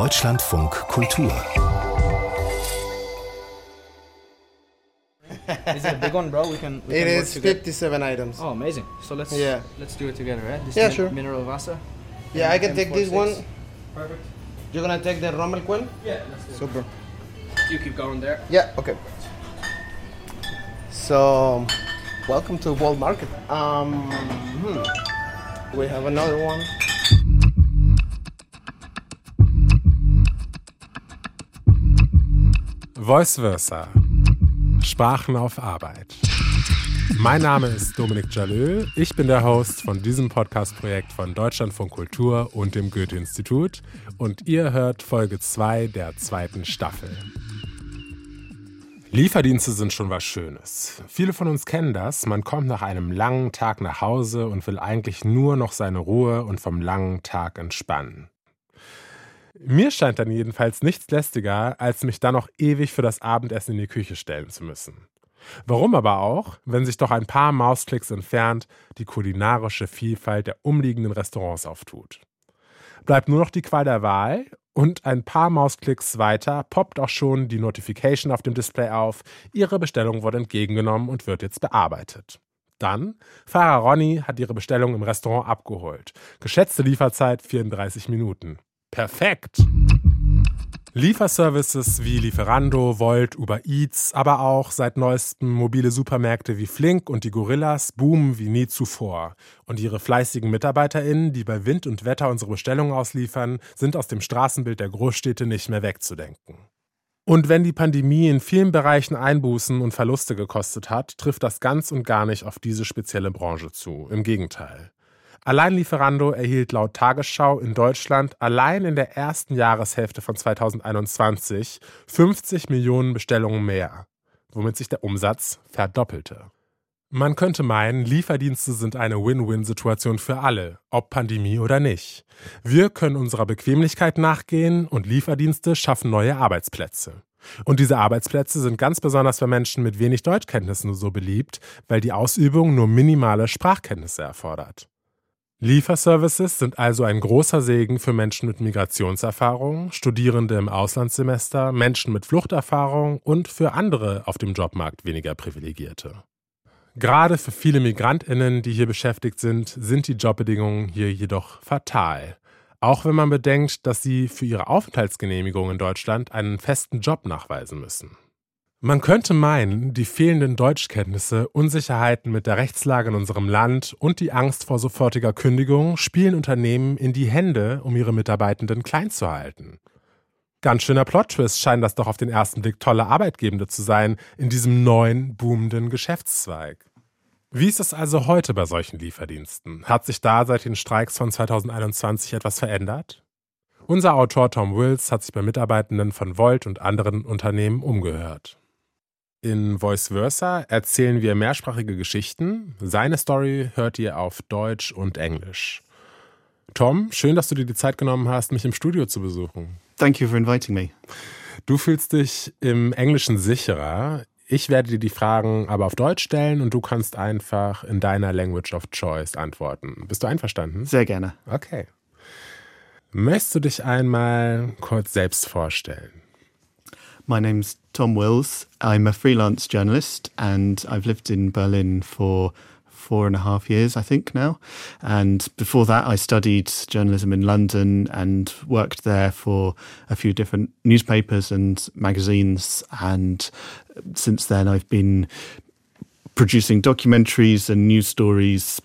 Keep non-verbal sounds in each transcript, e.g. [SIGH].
Deutschlandfunk Kultur. Is it a big one, bro? We can. We It can is together. 57 items. Oh, amazing! So let's Yeah. let's do it together, right? This Yeah, min- sure. Mineral Vasa. Yeah, I can take this one. Perfect. You're gonna take the Rommel Quell? Yeah, let's do Super. it. You keep going there. Yeah, okay. So, welcome to Wolt Market. Um, hmm. we have another one. Voice Versa. Sprachen auf Arbeit. Mein Name ist Dominik Jalö. Ich bin der Host von diesem Podcast-Projekt von Deutschlandfunk Kultur und dem Goethe-Institut. Und ihr hört Folge 2 der zweiten Staffel. Lieferdienste sind schon was Schönes. Viele von uns kennen das. Man kommt nach einem langen Tag nach Hause und will eigentlich nur noch seine Ruhe und vom langen Tag entspannen. Mir scheint dann jedenfalls nichts lästiger, als mich dann noch ewig für das Abendessen in die Küche stellen zu müssen. Warum aber auch, wenn sich doch ein paar Mausklicks entfernt die kulinarische Vielfalt der umliegenden Restaurants auftut. Bleibt nur noch die Qual der Wahl und ein paar Mausklicks weiter poppt auch schon die Notification auf dem Display auf, Ihre Bestellung wurde entgegengenommen und wird jetzt bearbeitet. Dann, Fahrer Ronny hat ihre Bestellung im Restaurant abgeholt. Geschätzte Lieferzeit 34 Minuten. Perfekt! Lieferservices wie Lieferando, Volt, Uber Eats, aber auch seit neuestem mobile Supermärkte wie Flink und die Gorillas boomen wie nie zuvor. Und ihre fleißigen MitarbeiterInnen, die bei Wind und Wetter unsere Bestellungen ausliefern, sind aus dem Straßenbild der Großstädte nicht mehr wegzudenken. Und wenn die Pandemie in vielen Bereichen Einbußen und Verluste gekostet hat, trifft das ganz und gar nicht auf diese spezielle Branche zu. Im Gegenteil. Allein Lieferando erhielt laut Tagesschau in Deutschland allein in der ersten Jahreshälfte von 2021 50 Millionen Bestellungen mehr, womit sich der Umsatz verdoppelte. Man könnte meinen, Lieferdienste sind eine Win-Win-Situation für alle, ob Pandemie oder nicht. Wir können unserer Bequemlichkeit nachgehen und Lieferdienste schaffen neue Arbeitsplätze. Und diese Arbeitsplätze sind ganz besonders für Menschen mit wenig Deutschkenntnissen so beliebt, weil die Ausübung nur minimale Sprachkenntnisse erfordert. Lieferservices sind also ein großer Segen für Menschen mit Migrationserfahrung, Studierende im Auslandssemester, Menschen mit Fluchterfahrung und für andere auf dem Jobmarkt weniger Privilegierte. Gerade für viele Migrantinnen, die hier beschäftigt sind, sind die Jobbedingungen hier jedoch fatal. Auch wenn man bedenkt, dass sie für ihre Aufenthaltsgenehmigung in Deutschland einen festen Job nachweisen müssen. Man könnte meinen, die fehlenden Deutschkenntnisse, Unsicherheiten mit der Rechtslage in unserem Land und die Angst vor sofortiger Kündigung spielen Unternehmen in die Hände, um ihre Mitarbeitenden klein zu halten. Ganz schöner Plot-Twist scheinen das doch auf den ersten Blick tolle Arbeitgebende zu sein in diesem neuen, boomenden Geschäftszweig. Wie ist es also heute bei solchen Lieferdiensten? Hat sich da seit den Streiks von 2021 etwas verändert? Unser Autor Tom Wills hat sich bei Mitarbeitenden von Volt und anderen Unternehmen umgehört. In Voice Versa erzählen wir mehrsprachige Geschichten. Seine Story hört ihr auf Deutsch und Englisch. Tom, schön, dass du dir die Zeit genommen hast, mich im Studio zu besuchen. Thank you for inviting me. Du fühlst dich im Englischen sicherer. Ich werde dir die Fragen aber auf Deutsch stellen und du kannst einfach in deiner Language of Choice antworten. Bist du einverstanden? Sehr gerne. Okay. Möchtest du dich einmal kurz selbst vorstellen? My name's Tom Wills. I'm a freelance journalist and I've lived in Berlin for four and a half years, I think, now. And before that, I studied journalism in London and worked there for a few different newspapers and magazines. And since then, I've been producing documentaries and news stories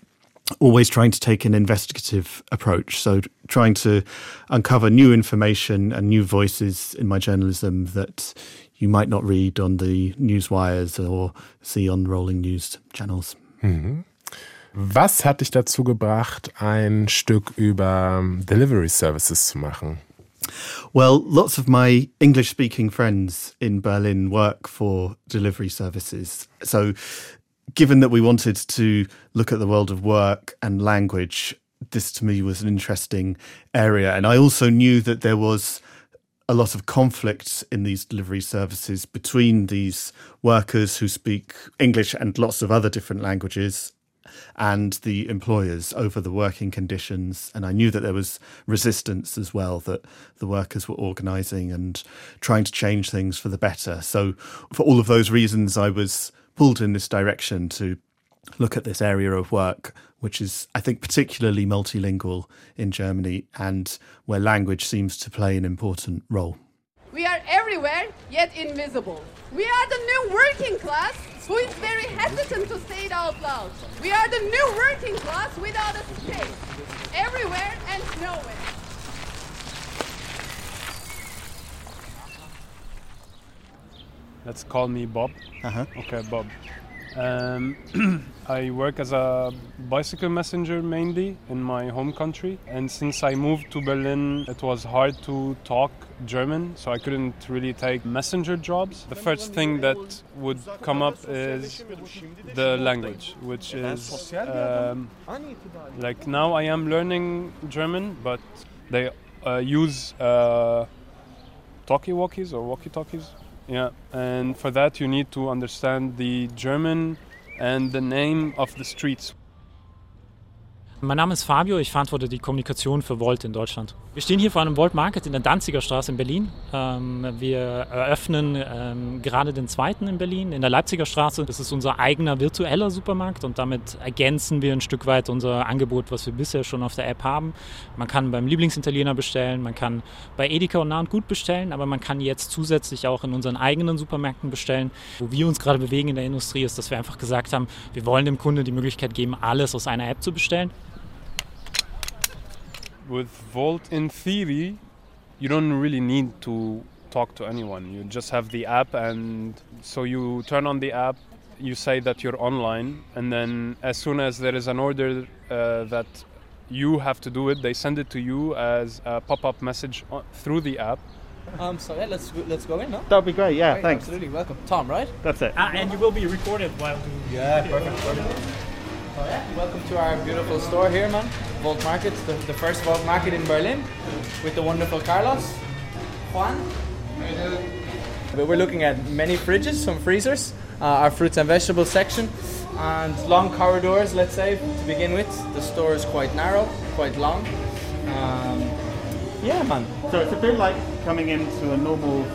always trying to take an investigative approach. So, trying to uncover new information and new voices in my journalism that you might not read on the news wires or see on rolling news channels. Mhm. Was hat dich dazu gebracht, ein Stück über ähm, Delivery Services zu machen? Well, lots of my English speaking friends in Berlin work for delivery services. So, given that we wanted to look at the world of work and language, this to me was an interesting area. And I also knew that there was a lot of conflict in these delivery services between these workers who speak English and lots of other different languages and the employers over the working conditions. And I knew that there was resistance as well, that the workers were organising and trying to change things for the better. So, for all of those reasons, I was pulled in this direction to look at this area of work, which is, I think, particularly multilingual in Germany and where language seems to play an important role. We are everywhere, yet invisible. We are the new working class who is very hesitant to say it out loud. We are the new working class without a space. Everywhere and nowhere. Let's call me Bob. Uh-huh. Okay, Bob. Um, [CLEARS THROAT] I work as a bicycle messenger mainly in my home country, and since I moved to Berlin, it was hard to talk German, so I couldn't really take messenger jobs. The first thing that would come up is the language, which is um, like now I am learning German, but they uh, use uh, talkie-walkies or walkie-talkies. Yeah, and for that you need to understand the German and the name of the streets. Mein Name ist Fabio, ich verantworte die Kommunikation für Volt in Deutschland. Wir stehen hier vor einem Volt Market in der Danziger Straße in Berlin. Ähm, wir eröffnen ähm, gerade den zweiten in Berlin, in der Leipziger Straße. Das ist unser eigener virtueller Supermarkt und damit ergänzen wir ein Stück weit unser Angebot, was wir bisher schon auf der App haben. Man kann beim Lieblingsitaliener bestellen, man kann bei Edeka und Nah und Gut bestellen, aber man kann jetzt zusätzlich auch in unseren eigenen Supermärkten bestellen. Wo wir uns gerade bewegen in der Industrie ist, dass wir einfach gesagt haben, wir wollen dem Kunde die Möglichkeit geben, alles aus einer App zu bestellen. With Wolt, in theory, you don't really need to talk to anyone. You just have the app, and so you turn on the app, you say that you're online, and then as soon as there is an order uh, that you have to do it, they send it to you as a pop-up message on, through the app. Um, so yeah, let's let's go in, no? That'd be great, yeah, Great, thanks. Absolutely, welcome, Tom. Right? That's it. Ah, and you will be recorded while doing Yeah, perfect. perfect. Oh, yeah. Welcome to our beautiful store here, man. Wolt Market, the, the first Wolt Market in Berlin, with the wonderful Carlos, Juan. But We're looking at many fridges, some freezers, uh, our fruits and vegetables section, and long corridors. Let's say to begin with, the store is quite narrow, quite long. Um, yeah, man. So it's a bit like coming into a normal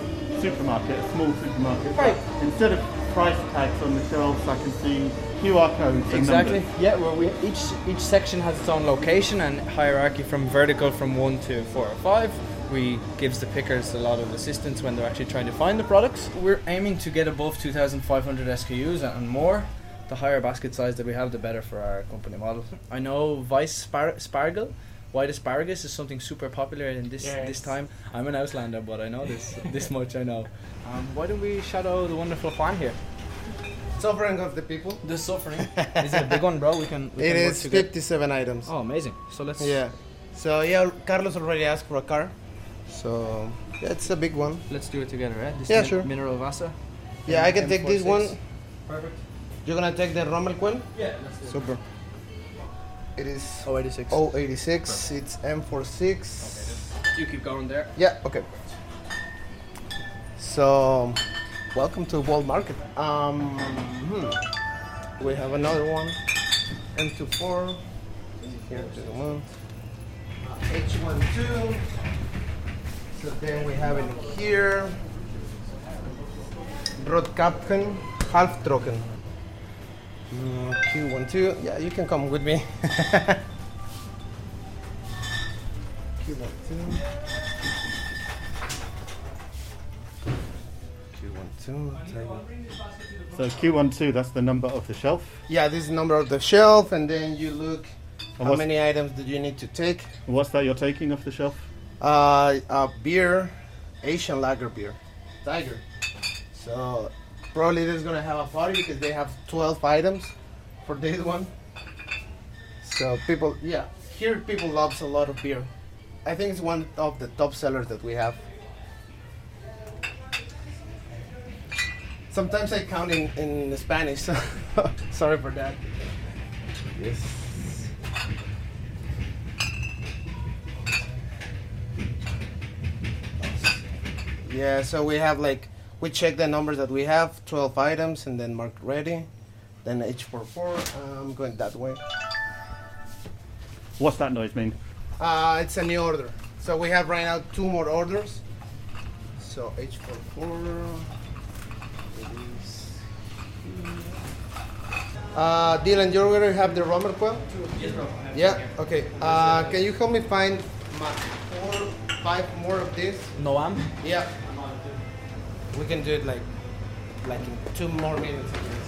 supermarket, a small supermarket. Right. Instead of price tags on the shelves, I can see QR codes Exactly. numbers. Yeah, well, we each each section has its own location and hierarchy from vertical from one to four or five. We gives the pickers a lot of assistance when they're actually trying to find the products. We're aiming to get above 2,500 SKUs and more. The higher basket size that we have, the better for our company model. I know Vice spar- Spargel, white asparagus is something super popular in this Yeah, this time. I'm an Auslander, but I know this [LAUGHS] this much I know. Um, why don't we shadow the wonderful Juan here? Suffering of the people. The suffering. [LAUGHS] is it a big one, bro? We can. We It can work is together. 57 items. Oh, amazing. So let's. Yeah. So yeah, Carlos already asked for a car. So yeah, it's a big one. Let's do it together, right? This Yeah, min- sure. Mineral Vasa. Yeah, I can take this one. Perfect. You're gonna take the Rommel Quell? Yeah, let's do Super. It is Oh, 86. 086. It's M46. You keep going there. Yeah, okay. So, welcome to Wolt Market. Um, hmm. We have another one. M24. Here to the one. H12. So then we have it here. Broadkapken, half trocken. Mm, Q12. Yeah, you can come with me. [LAUGHS] Q12. Q12. So Q12, that's the number of the shelf. Yeah, this is the number of the shelf, and then you look And how many items do you need to take. what's that you're taking off the shelf? Uh, uh, beer, Asian lager beer, Tiger. So probably this is gonna have a party because they have 12 items for this one. So people, yeah, here people loves a lot of beer. I think it's one of the top sellers that we have. Sometimes I count in, in Spanish. So [LAUGHS] sorry for that. Yes. Yeah, so we have like, we check the numbers that we have 12 items and then mark ready. Then H four four. I'm going that way. What's that noise mean? Uh, it's a new order. So we have right now two more orders. So H four four. Uh, Dylan, you already have the Romer quill? Yes, bro. Yeah. Okay. Uh, can you help me find my four, five more of this? Noam? Yeah. We can do it like, like in two more minutes. I guess.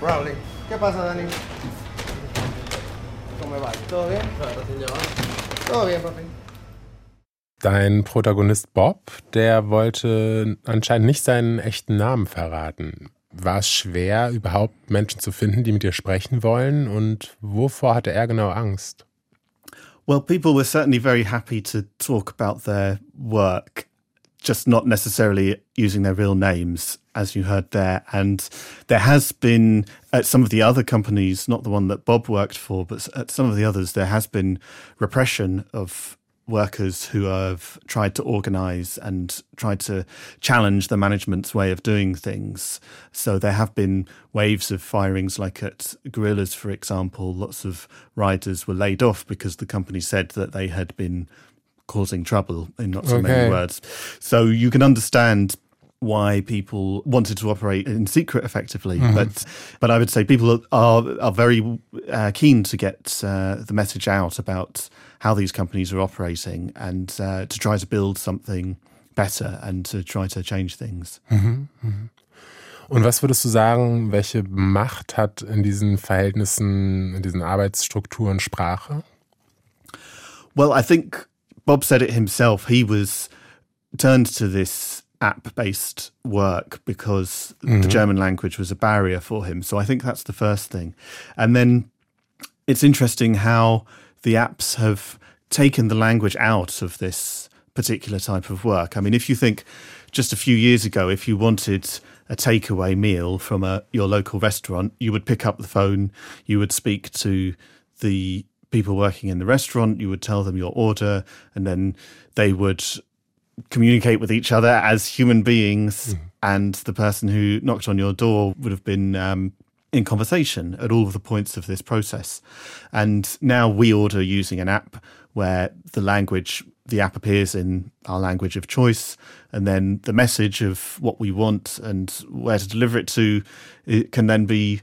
Probably. ¿Qué pasa, Dani? ¿Cómo va? ¿Todo bien? Todo bien, papi. Dein Protagonist Bob, der wollte anscheinend nicht seinen echten Namen verraten. War es schwer, überhaupt Menschen zu finden, die mit dir sprechen wollen? Und wovor hatte er genau Angst? Well, people were certainly very happy to talk about their work, just not necessarily using their real names, as you heard there. And there has been at some of the other companies, not the one that Bob worked for, but at some of the others, there has been repression of workers who have tried to organize and tried to challenge the management's way of doing things. So there have been waves of firings, like at Gorillas, for example. Lots of riders were laid off because the company said that they had been causing trouble, in not so Okay. many words. So you can understand why people wanted to operate in secret effectively. But but i would say people are are very uh, keen to get uh, the message out about how these companies are operating and uh, to try to build something better and to try to change things. Und was würdest du sagen, welche Macht hat in diesen Verhältnissen, in diesen Arbeitsstrukturen Sprache? Well, I think Bob said it himself. He was turned to this app based work because the mm-hmm. German language was a barrier for him. So I think that's the first thing. And then it's interesting how the apps have taken the language out of this particular type of work. I mean, if you think just a few years ago, if you wanted a takeaway meal from a, your local restaurant, you would pick up the phone, you would speak to the people working in the restaurant, you would tell them your order, and then they would communicate with each other as human beings, and the person who knocked on your door would have been um, in conversation at all of the points of this process. And now we order using an app where the language, the app appears in our language of choice, and then the message of what we want and where to deliver it to it can then be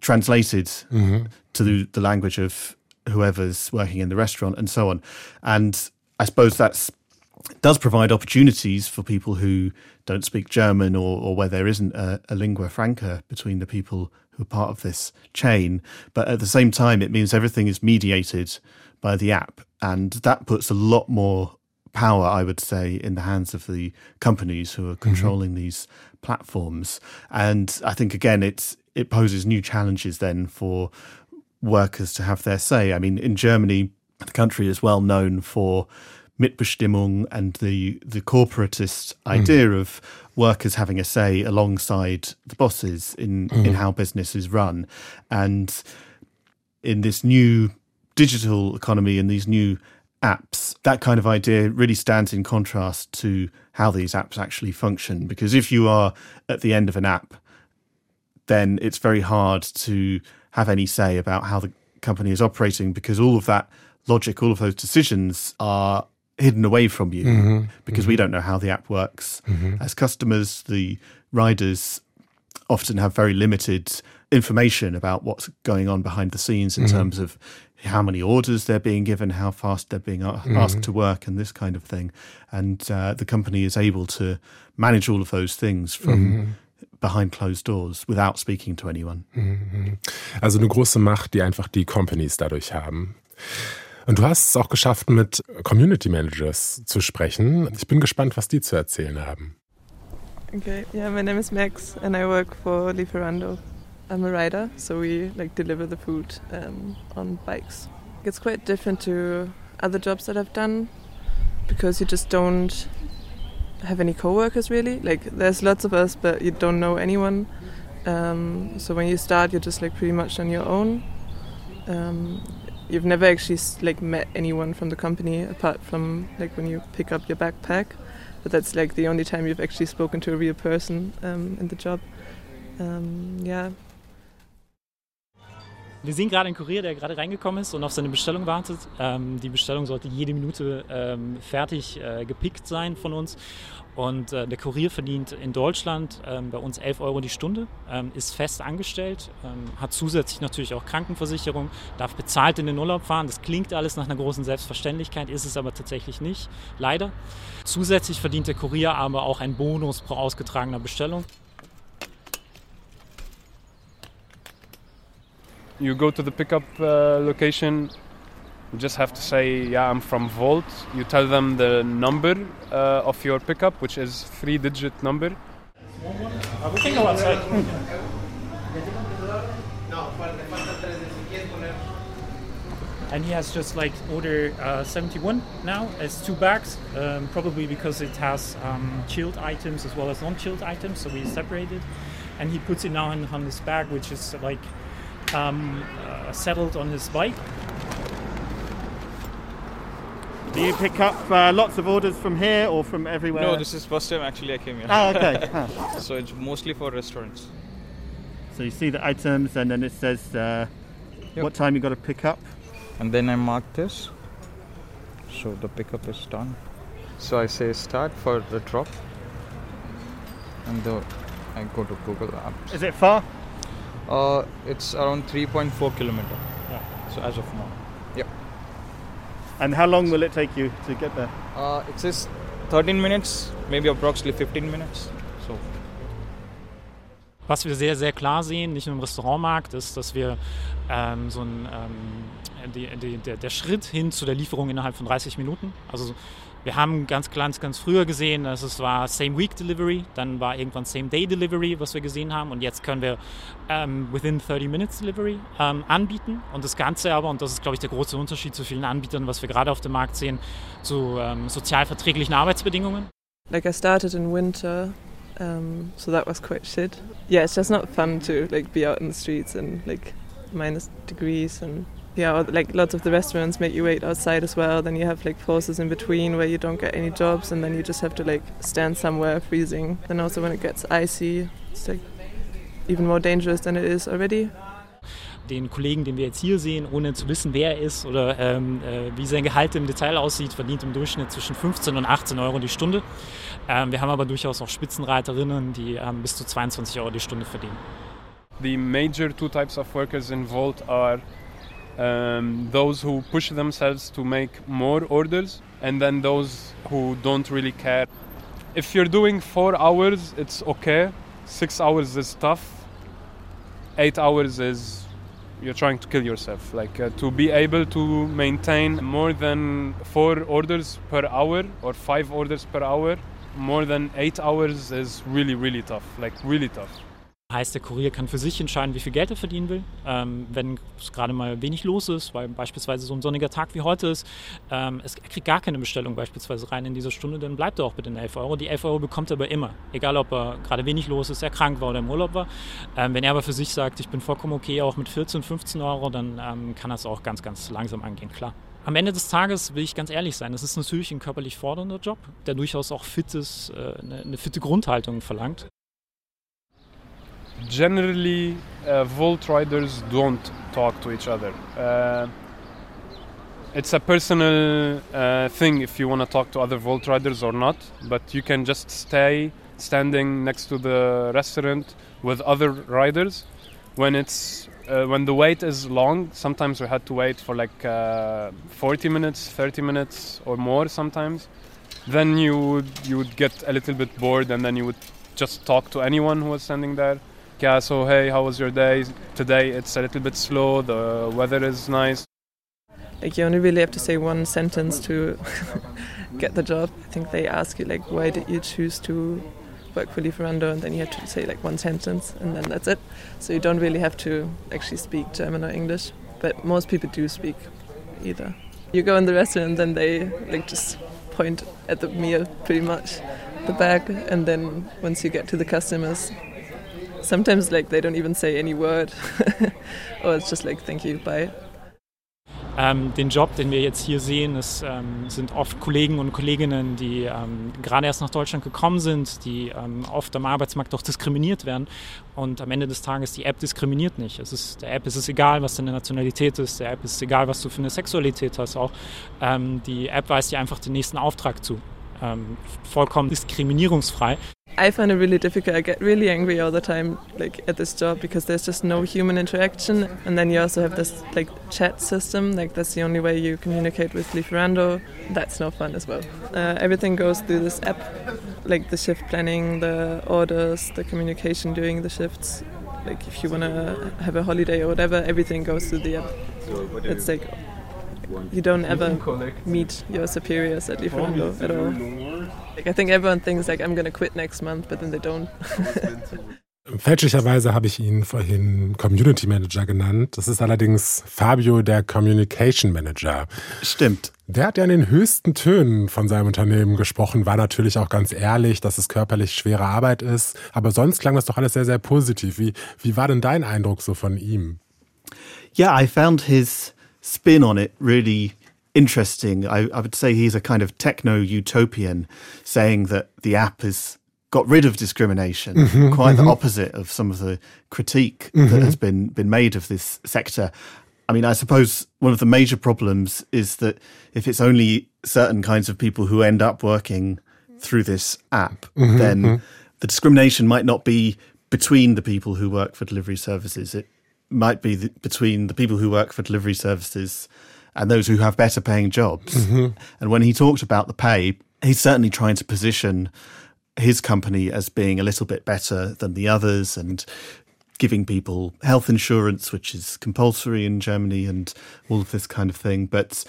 translated to the, the language of whoever's working in the restaurant and so on. And I suppose that's does provide opportunities for people who don't speak German or, or where there isn't a, a lingua franca between the people who are part of this chain. But at the same time, it means everything is mediated by the app. And that puts a lot more power, I would say, in the hands of the companies who are mm-hmm. controlling these platforms. And I think, again, it's, it poses new challenges then for workers to have their say. I mean, in Germany, the country is well known for Mitbestimmung and the the corporatist hmm. idea of workers having a say alongside the bosses in hmm. in how business is run, and in this new digital economy and these new apps, that kind of idea really stands in contrast to how these apps actually function. Because if you are at the end of an app, then it's very hard to have any say about how the company is operating because all of that logic, all of those decisions are hidden away from you mm-hmm. because we mm-hmm. don't know how the app works. Mm-hmm. As customers, the riders often have very limited information about what's going on behind the scenes in terms of how many orders they're being given, how fast they're being a- asked to work, and this kind of thing. And uh, the company is able to manage all of those things from behind closed doors without speaking to anyone. Also eine große Macht, die einfach die Companies dadurch haben. Und du hast es auch geschafft, mit Community Managers zu sprechen. Ich bin gespannt, was die zu erzählen haben. Okay, yeah, my name is Max and I work for Lieferando. I'm a rider, so we like deliver the food um, on bikes. It's quite different to other jobs that I've done because you just don't have any coworkers really. Like there's lots of us, but you don't know anyone. Um, so when you start, you're just like pretty much on your own. Um, you've never actually like met anyone from the company apart from like when you pick up your backpack but that's like the only time you've actually spoken to a real person um, in the job Um, yeah. Wir sehen gerade einen Kurier, der gerade reingekommen ist und auf seine Bestellung wartet. Ähm, die Bestellung sollte jede Minute ähm, fertig äh, gepickt sein von uns. Und äh, der Kurier verdient in Deutschland ähm, bei uns 11 Euro die Stunde, ähm, ist fest angestellt, ähm, hat zusätzlich natürlich auch Krankenversicherung, darf bezahlt in den Urlaub fahren. Das klingt alles nach einer großen Selbstverständlichkeit, ist es aber tatsächlich nicht, leider. Zusätzlich verdient der Kurier aber auch einen Bonus pro ausgetragener Bestellung. You go to the pickup uh, location. You just have to say, "Yeah, I'm from Wolt." You tell them the number uh, of your pickup, which is number. can go outside. And he has just like order uh, 71 now as two bags, um, probably because it has um, chilled items as well as non-chilled items, so we separated. And he puts it now in, on this bag, which is like um, uh, settled on his bike. Do you pick up uh, lots of orders from here or from everywhere? No, this is first time actually I came here. Oh, okay. Huh. [LAUGHS] so it's mostly for restaurants. So you see the items, and then it says uh, Yep. what time you got to pick up. And then I mark this. So the pickup is done. So I say start for the drop. And the, I go to Google Maps. Is it far? Uh, it's around 3.4 kilometer. So as of now. And how long will it take you to get there? Uh, it says 13 minutes, maybe approximately 15 minutes. So Was wir sehr, sehr klar sehen, nicht nur im Restaurantmarkt, ist, dass wir ähm, so ein, ähm, die, die, der, der Schritt hin zu der Lieferung innerhalb von 30 Minuten. Also wir haben ganz, ganz, ganz früher gesehen, dass es war Same Week Delivery, dann war irgendwann Same Day Delivery, was wir gesehen haben. Und jetzt können wir ähm, Within 30 Minutes Delivery ähm, anbieten. Und das Ganze aber, und das ist, glaube ich, der große Unterschied zu vielen Anbietern, was wir gerade auf dem Markt sehen, zu ähm, sozial verträglichen Arbeitsbedingungen. Like I started in winter, um, so that was quite shit. Yeah, it's just not fun to like be out in the streets and like minus degrees and yeah, or, like lots of the restaurants make you wait outside as well. Then you have like pauses in between where you don't get any jobs and then you just have to like stand somewhere freezing. Then also when it gets icy, it's like even more dangerous than it is already. den Kollegen, den wir jetzt hier sehen, ohne zu wissen, wer er ist oder ähm, äh, wie sein Gehalt im Detail aussieht, verdient im Durchschnitt zwischen 15 und 18 Euro die Stunde. Ähm, wir haben aber durchaus auch Spitzenreiterinnen, die ähm, bis zu 22 Euro die Stunde verdienen. The major two types of workers in Volt are um, those who push themselves to make more orders, and then those who don't really care. If you're doing four hours, it's okay. Six hours is tough. Eight hours is you're trying to kill yourself. Like uh, to be able to maintain more than four orders per hour or five orders per hour, more than eight hours is really, really tough. Like really tough. Heißt, der Kurier kann für sich entscheiden, wie viel Geld er verdienen will. Ähm, wenn es gerade mal wenig los ist, weil beispielsweise so ein sonniger Tag wie heute ist, ähm, es, er kriegt gar keine Bestellung beispielsweise rein in dieser Stunde, dann bleibt er auch mit den 11 Euro. Die 11 Euro bekommt er aber immer. Egal, ob er gerade wenig los ist, er krank war oder im Urlaub war. Ähm, wenn er aber für sich sagt, ich bin vollkommen okay, auch mit 14, 15 Euro, dann ähm, kann es auch ganz, ganz langsam angehen, klar. Am Ende des Tages will ich ganz ehrlich sein, es ist natürlich ein körperlich fordernder Job, der durchaus auch fittes, äh, eine, eine fitte Grundhaltung verlangt. Generally uh, Wolt riders don't talk to each other. Uh, it's a personal uh, thing if you want to talk to other Wolt riders or not, but you can just stay standing next to the restaurant with other riders. When it's uh, when the wait is long, sometimes we had to wait for like uh, 40 minutes, 30 minutes or more sometimes. Then you would you would get a little bit bored, and then you would just talk to anyone who was standing there yeah, so hey, how was your day? Today it's a little bit slow, the weather is nice. Like you only really have to say one sentence to [LAUGHS] get the job. I think they ask you like, why did you choose to work for Lieferando? And then you have to say like one sentence, and then that's it. So you don't really have to actually speak German or English. But most people do speak either. You go in the restaurant, then they like just point at the meal pretty much, the bag, and then once you get to the customers, sometimes like they don't even say any word, [LAUGHS] or it's just like thank you, bye. Ähm, den Job, den wir jetzt hier sehen, ist, ähm, sind oft Kollegen und Kolleginnen, die ähm, gerade erst nach Deutschland gekommen sind, die ähm, oft am Arbeitsmarkt auch diskriminiert werden. Und am Ende des Tages, die App diskriminiert nicht. Es ist, der App ist es egal, was deine Nationalität ist, der App ist es egal, was du für eine Sexualität hast auch. Ähm, die App weist dir einfach den nächsten Auftrag zu. Ähm, vollkommen diskriminierungsfrei. I find it really difficult. I get really angry all the time, like at this job, because there's just no human interaction. And then you also have this like chat system. Like that's the only way you communicate with Lieferando. That's no fun as well. Uh, everything goes through this app, like the shift planning, the orders, the communication during the shifts. Like if you want to have a holiday or whatever, everything goes through the app. It's like you don't ever meet your superiors at Lieferando at all. Like I think everyone thinks like I'm gonna quit next month, but then they don't. [LAUGHS] Fälschlicherweise habe ich ihn vorhin Community Manager genannt. Das ist allerdings Fabio, der Communication Manager. Stimmt. Der hat ja in den höchsten Tönen von seinem Unternehmen gesprochen, war natürlich auch ganz ehrlich, dass es körperlich schwere Arbeit ist. Aber sonst klang das doch alles sehr, sehr positiv. Wie, wie war denn dein Eindruck so von ihm? Yeah, I found his spin on it really interesting. I, I would say he's a kind of techno utopian, saying that the app has got rid of discrimination, Mhm, quite mhm. the opposite of some of the critique Mhm. that has been been made of this sector. I mean, I suppose one of the major problems is that if it's only certain kinds of people who end up working through this app, Mhm, then mhm. the discrimination might not be between the people who work for delivery services. It might be the, between the people who work for delivery services and those who have better paying jobs. Mhm. And when he talked about the pay, he's certainly trying to position his company as being a little bit better than the others and giving people health insurance, which is compulsory in Germany, and all of this kind of thing. But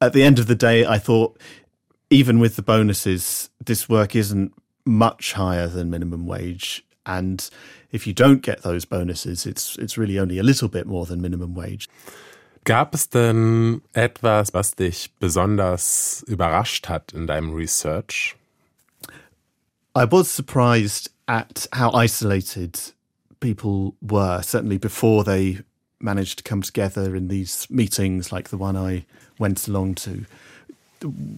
at the end of the day, I thought even with the bonuses, this work isn't much higher than minimum wage. And if you don't get those bonuses, it's it's really only a little bit more than minimum wage. Gab es denn etwas, was dich besonders überrascht hat in deinem Research? I was surprised at how isolated people were, certainly before they managed to come together in these meetings like the one I went along to.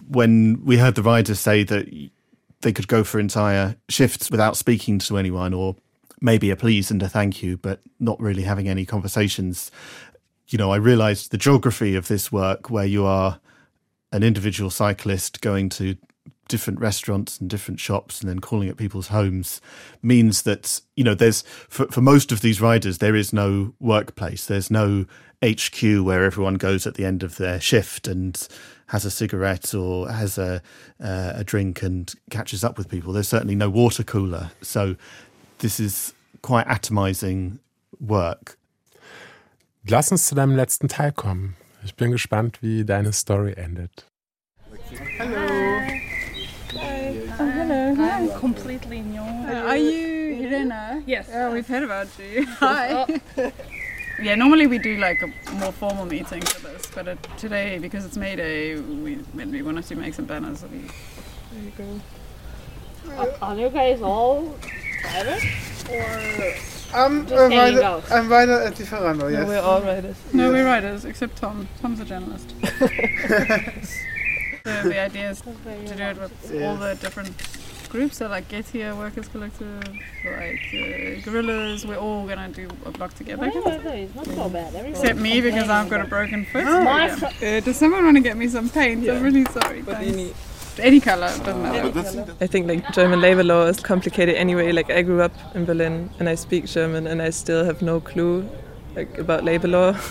When we heard the riders say that they could go for entire shifts without speaking to anyone or maybe a please and a thank you, but not really having any conversations, you know, I realized the geography of this work where you are an individual cyclist going to different restaurants and different shops and then calling at people's homes means that you know there's for, for most of these riders there is no workplace. There's no hq where everyone goes at the end of their shift and has a cigarette or has a uh, a drink and catches up with people. There's certainly no water cooler. So this is quite atomizing work Lass uns zu deinem letzten Teil kommen. Ich bin gespannt, wie deine Story endet. Oh, hello. I'm completely new. are you Irena? Yes. Yeah, we've heard about you. [LAUGHS] [LAUGHS] Oh. Hi. yeah, normally we do like a more formal meeting for this, but uh, today, because it's May Day, we, we wanted to make some banners. We, there you go. Are you guys all private or I'm just a hanging rider, out? I'm rider at Lieferando, yes. No, we're all writers. No, we're writers, except Tom. Tom's a journalist. [LAUGHS] so the idea is to do it with all the different groups. So like Getir, Workers Collective, like uh, Gorillas. We're all gonna do a blog together. No, it's not so bad. Everyone's Except me because I've got a broken foot. but- My Yeah. Uh, does someone want to get me some paint? I'm really sorry. thanks. Any color, doesn't matter. I think like German labor law is complicated anyway. Like I grew up in Berlin and I speak German and I still have no clue like about labor law. [LAUGHS]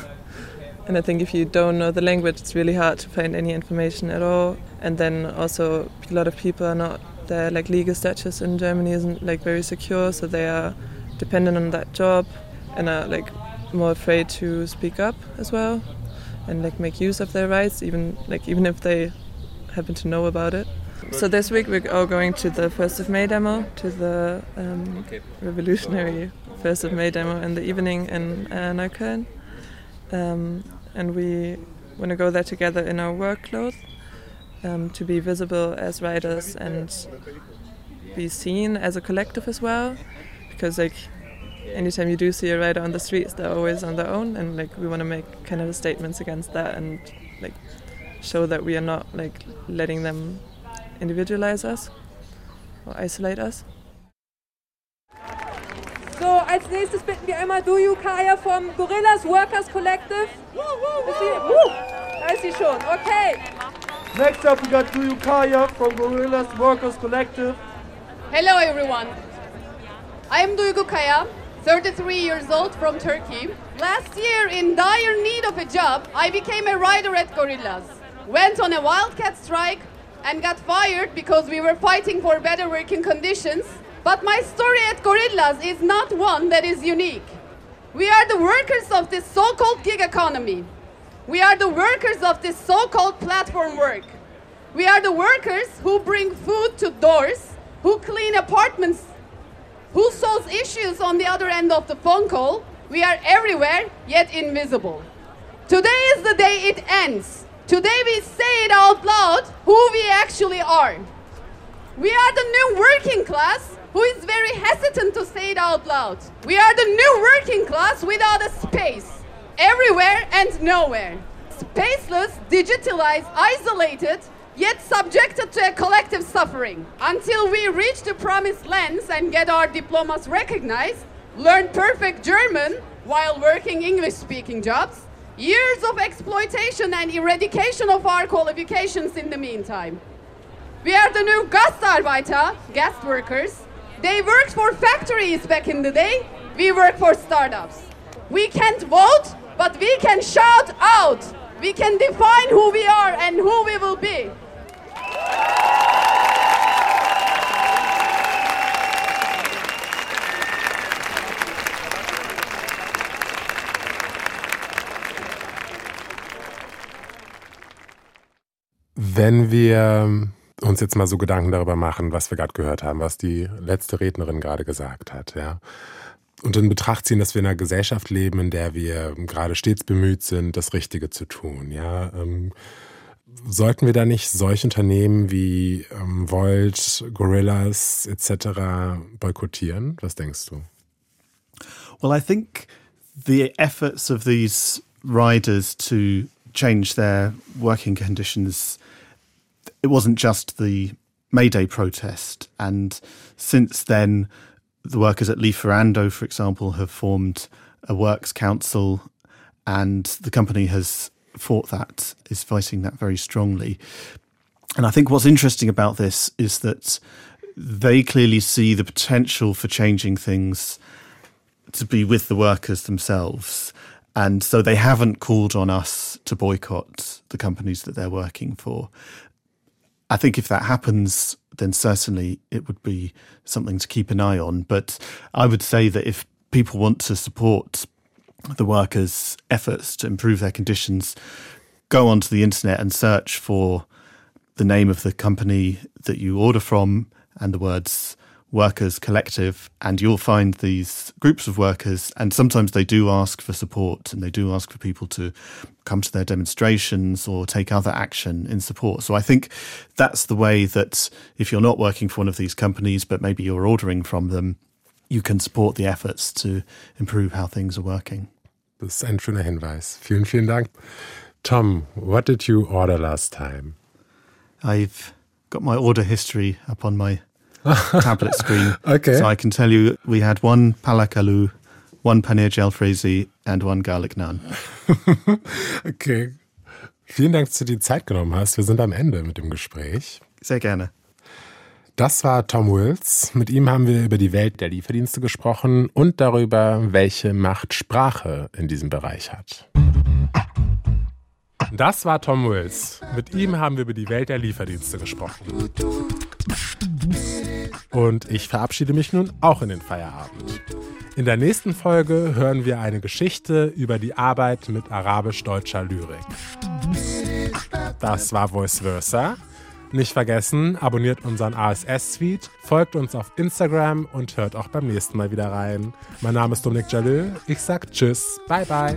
And I think if you don't know the language, it's really hard to find any information at all. And then also a lot of people are not their like legal status in Germany isn't like very secure, so they are dependent on that job and are like more afraid to speak up as well and like make use of their rights, even like even if they happen to know about it. So this week we're all going to the First of May demo, to the um, revolutionary First of May demo in the evening in uh, Neukölln, um, and we want to go there together in our work clothes um, to be visible as writers and be seen as a collective as well, because like anytime you do see a writer on the streets, they're always on their own, and like we want to make kind of statements against that and like show that we are not like letting them individualize us or isolate us. So, als nächstes bitten wir einmal Duygu Kaya vom Gorillas Workers Collective. Ist sie, Woo! da ist sie schon, okay. Next up, we got Duygu Kaya from Gorillas Workers Collective. Hello everyone. I am Duygu Kaya, 33 years old from Turkey. Last year, in dire need of a job, I became a rider at Gorillas. Went on a wildcat strike and got fired because we were fighting for better working conditions. But my story at Gorillas is not one that is unique. We are the workers of this so called gig economy. We are the workers of this so called platform work. We are the workers who bring food to doors, who clean apartments, who solves issues on the other end of the phone call. We are everywhere, yet invisible. Today is the day it ends. Today we say it out loud who we actually are. We are the new working class who is very hesitant to say it out loud. We are the new working class without a space, everywhere and nowhere. Spaceless, digitalized, isolated, yet subjected to a collective suffering. Until we reach the promised lands and get our diplomas recognized, learn perfect German while working English speaking jobs, years of exploitation and eradication of our qualifications in the meantime. We are the new Gastarbeiter, guest workers. They worked for factories back in the day. We work for startups. We can't vote, but we can shout out. We can define who we are and who we will be. Wenn wir uns jetzt mal so Gedanken darüber machen, was wir gerade gehört haben, was die letzte Rednerin gerade gesagt hat, ja. Und in Betracht ziehen, dass wir in einer Gesellschaft leben, in der wir gerade stets bemüht sind, das Richtige zu tun, ja. Ähm, sollten wir da nicht solche Unternehmen wie ähm, Volt, Gorillas etc. boykottieren? Was denkst du? Well, I think the efforts of these riders to change their working conditions it wasn't just the May Day protest. And since then, the workers at Lieferando, for example, have formed a works council, and the company has fought that, is fighting that very strongly. And I think what's interesting about this is that they clearly see the potential for changing things to be with the workers themselves. And so they haven't called on us to boycott the companies that they're working for. I think if that happens, then certainly it would be something to keep an eye on. But I would say that if people want to support the workers' efforts to improve their conditions, go onto the internet and search for the name of the company that you order from and the words workers collective and you'll find these groups of workers and sometimes they do ask for support and they do ask for people to come to their demonstrations or take other action in support. So i think that's the way that if you're not working for one of these companies but maybe you're ordering from them you can support the efforts to improve how things are working. Das ist ein schöner Hinweis. Vielen vielen Dank. Tom what did you order last time? I've got my order history up on my [LAUGHS] tablet screen. Okay. So I can tell you we had one palakalu, one paneer jalfrezi and one garlic naan. [LAUGHS] okay. Vielen Dank, dass du dir Zeit genommen hast. Wir sind am Ende mit dem Gespräch. Sehr gerne. Das war Tom Wills. Mit ihm haben wir über die Welt der Lieferdienste gesprochen und darüber, welche Macht Sprache in diesem Bereich hat. Das war Tom Wills. Mit ihm haben wir über die Welt der Lieferdienste gesprochen. Und ich verabschiede mich nun auch in den Feierabend. In der nächsten Folge hören wir eine Geschichte über die Arbeit mit arabisch-deutscher Lyrik. Das war Voice Versa. Nicht vergessen, abonniert unseren ASS-Feed, folgt uns auf Instagram und hört auch beim nächsten Mal wieder rein. Mein Name ist Dominik Jalil. Ich sag Tschüss. Bye, bye.